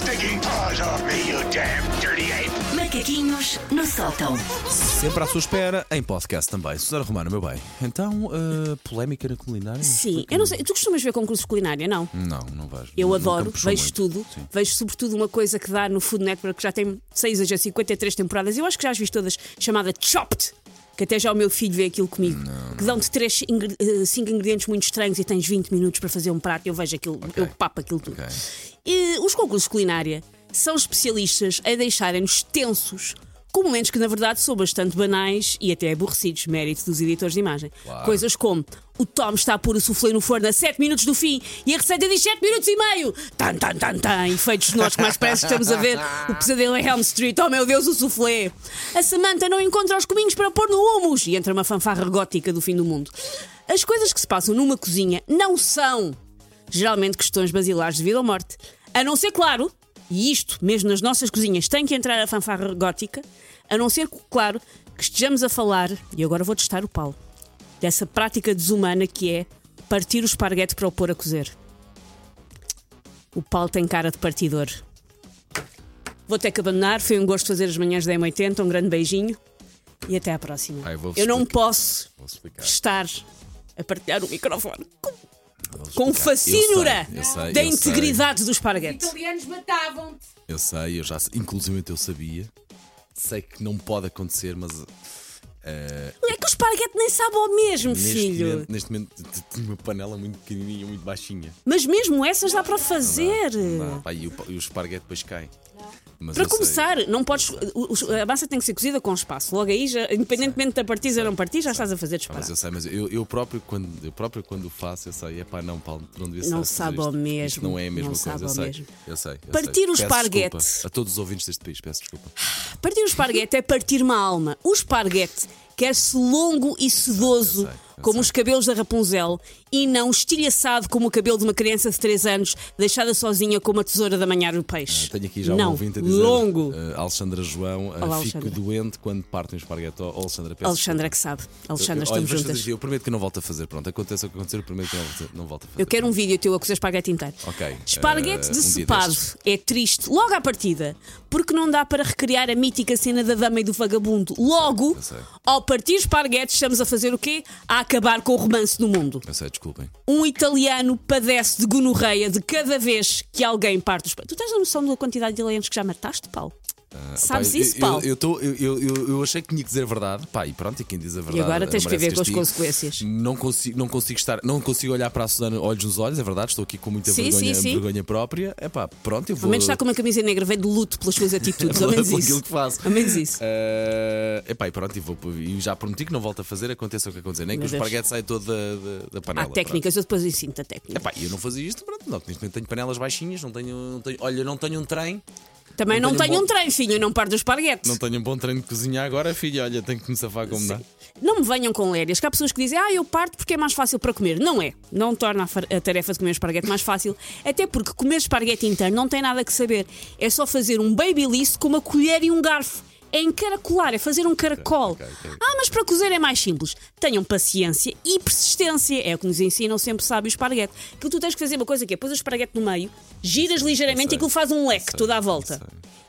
stinking paws off me, you damn dirty ape! Macaquinhos no sótão. Sempre à sua espera, em podcast também. Susana Romano, meu bem. Então, uh, polémica na culinária? Sim, eu não sei. Tu costumas ver concursos de culinária, não? Não, não vejo. Eu Nunca adoro, me puxou vejo muito. tudo. Sim. Vejo sobretudo uma coisa que dá no Food Network, que já tem 6 a 53 temporadas. Eu acho que já as vi todas, chamada Chopped. Que até já o meu filho vê aquilo comigo. que dão-te 5 ingredientes muito estranhos e tens 20 minutos para fazer um prato. Eu vejo aquilo, eu papo aquilo tudo. Ok. E os concursos de culinária são especialistas a deixarem-nos tensos com momentos que, na verdade, são bastante banais e até aborrecidos, mérito dos editores de imagem. Coisas como o Tom está a pôr o soufflé no forno a 7 minutos do fim e a receita diz 7 minutos e meio. Tan, tan, tan, tan. Efeitos sonoros que mais parece que estamos a ver o pesadelo em Helm Street. Oh meu Deus, o soufflé. A Samantha não encontra os cominhos para pôr no humus e entra uma fanfarra gótica do fim do mundo. As coisas que se passam numa cozinha não são geralmente questões basilares de vida ou morte. A não ser, claro, e isto mesmo nas nossas cozinhas tem que entrar a fanfarra gótica, a não ser, claro, que estejamos a falar, e agora vou testar o Paulo, dessa prática desumana que é partir o esparguete para o pôr a cozer. O Paulo tem cara de partidor. Vou ter que abandonar, foi um gosto fazer as manhãs da M80, um grande beijinho e até à próxima. Eu não posso estar a partilhar o microfone com, fascínora da integridade do esparguete. italianos matavam-te. Eu sei, eu já sei. Inclusive eu sabia. Sei que não pode acontecer, mas. eh, É que o esparguete nem sabe ao mesmo, neste, filho. momento, neste momento t- tenho uma panela muito pequenininha, muito baixinha. Mas mesmo essas dá para fazer. Não dá. Pá, e, o, e o esparguete depois cai. Mas Para eu sei. começar, não podes. A massa tem que ser cozida com espaço. Logo aí, já, independentemente da partida ou não partir, já estás a fazer Ah, disparar. Mas eu sei, mas eu, eu, próprio, quando, eu próprio quando o faço, eu sei, é pá, não, Paulo, não devia ser Não sabe ao mesmo, Isto não é a mesma não coisa, sabe eu ao sei. mesmo. Eu sei. eu Partir sei. o esparguete. desculpa A todos os ouvintes deste país, peço desculpa. Partir o esparguete é partir uma alma. O esparguete quer-se longo e sedoso, Eu sei, eu como sei. os cabelos da Rapunzel, e não estilhaçado como o cabelo de uma criança de 3 anos, deixada sozinha com uma tesoura de amanhar o peixe. Tenho aqui já não, um ouvinte a dizer longo. eh, Alexandra João, eh, Olá, fico Alexandra. doente quando partem o esparguete. Oh, Alexandra, peço Alexandra que sabe. Alexandra, Olha, estamos vamos fazer juntas. Eu prometo que não volto a fazer. Pronto, aconteça o que acontecer, eu prometo que não volto, não volto a fazer. Eu quero um vídeo teu a cozer esparguete inteiro. Ok, Esparguete eh, um dia decepado destes. é triste logo à partida, porque não dá para recriar a mítica cena da dama e do vagabundo. Logo, eu ao partir esparguete, estamos a fazer o quê? A acabar com o romance do mundo. Eu sei, desculpem. Um italiano padece de gonorreia de cada vez que alguém parte os. Tu tens a noção da quantidade de italianos que já mataste, Paulo? Sabes Pá, isso, eu, Paulo? Eu, eu, eu, eu, achei que tinha que dizer a verdade. Pá, e pronto, e quem diz a verdade. agora tens que viver com as consequências. Não consigo, não consigo estar, não consigo olhar para a Susana olhos nos olhos, é verdade, estou aqui com muita Sim, vergonha, sim, sim. vergonha própria. É pá, pronto, eu vou. Ao menos está com uma camisa negra, vem de luto pelas suas atitudes. Ao menos aquilo isso. que faço. Ao menos isso. Eh, epá, e pronto, e, vou, e já prometi que não volto a fazer, aconteça o que acontecer. Nem Meu que o Deus. esparguete saia todo da, da, da Há panela. técnicas, eu depois ensino-te a técnica. Epá, eu não fazia isto, pronto, não, tenho panelas baixinhas, não tenho, não tenho- olha, não tenho um trem, Também não não tenho um um trem, filho, não paro do esparguete. não tenho um bom treino de cozinhar agora, filho, olha, tenho que me safar como dá. Não me venham com lérias, que há pessoas que dizem, ah, eu parto porque é mais fácil para comer. Não é. Não torna a, tarefa de comer esparguete mais fácil. Até porque comer esparguete inteiro não tem nada que saber. É só fazer um babyliss com uma colher e um garfo. É encaracolar, é fazer um caracol. ok, ok. Ah, mas para cozer é mais simples. Tenham paciência e persistência. É o que nos ensinam sempre sabe o esparguete. Que tu tens que fazer uma coisa que é pôs o esparguete no meio, giras ligeiramente sei. e aquilo faz um leque sei, toda à eu volta.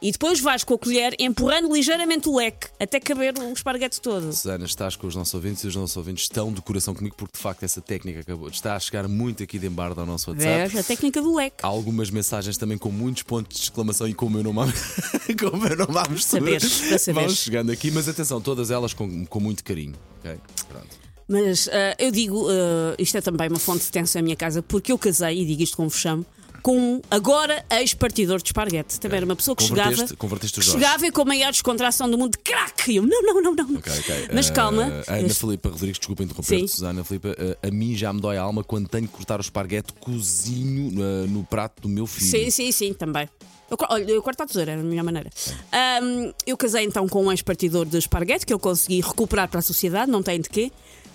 E depois vais com a colher empurrando ligeiramente o leque até caber o esparguete todo. Susana, estás com os nossos ouvintes e os nossos ouvintes estão de coração comigo porque de facto essa técnica acabou. Está a chegar muito aqui de embarda ao nosso WhatsApp. Vês? A técnica do leque. Há algumas mensagens também com muitos pontos de exclamação e com o meu nome à, com o meu nome à mistura. Saberes, para saberes. Vão chegando aqui, mas atenção, todas elas com, com muito carinho. ok? Pronto. Mas ah, eu digo, ah, isto é também uma fonte de tensão em minha casa, porque eu casei, e digo isto com vexame, com um agora ex-partidor de esparguete. Também era uma pessoa que chegava, Converteste- converteste o que chegava e com a maior descontração do mundo, crack! E eu, não, não, não, não. Ok, ok. Mas Eh, calma. Ana este- Filipa Rodrigues, desculpa interromper, Sim. Susana Filipa, eh, a mim já me dói a alma quando tenho que cortar o esparguete cozinho eh, no prato do meu filho. Sim, sim, sim, também. Eu, olha, eu corto a tesoura, era a melhor maneira. Ahm, eu casei então com um ex-partidor de esparguete que eu consegui recuperar para a sociedade, não tem de quê.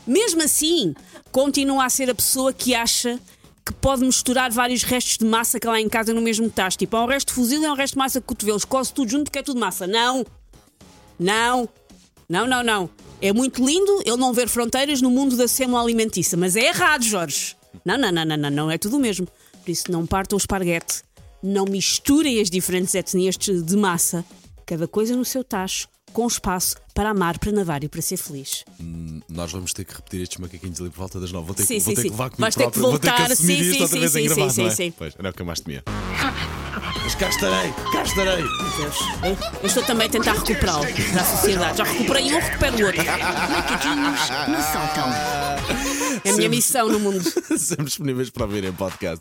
Mesmo assim, continua a ser a pessoa que acha que pode misturar vários restos de massa que lá em casa no mesmo tacho. Tipo, há um resto de fuzil e há um resto de massa de cotovelos. Coze tudo junto porque é tudo massa. Não! Não! Não, não, não. É muito lindo ele não ver fronteiras no mundo da sêmola alimentícia, mas é errado, Jorge. Não, não, não, não, não, não é tudo o mesmo. Por isso, não parta o esparguete Não misturem as diferentes etnias de massa. Cada coisa no seu tacho, com espaço para amar, para nadar e para ser feliz. Nós vamos ter que repetir estes macaquinhos ali por volta das nove. Vou ter, Sim, que, vou sim, ter sim. que levar comigo Vais ter que próprio. Vou ter que voltar, assumir sim, isto sim, outra sim, vez em sim, gravado, sim, não é? sim. Pois, era o que eu mais temia. Mas cá estarei, cá estarei. Deus. Eu, eu estou também a tentar recuperá-lo da sociedade. Já recuperei um, recupero o outro. Macaquinhos no sótão. É a minha missão no mundo. Sempre disponíveis para ouvir em podcast.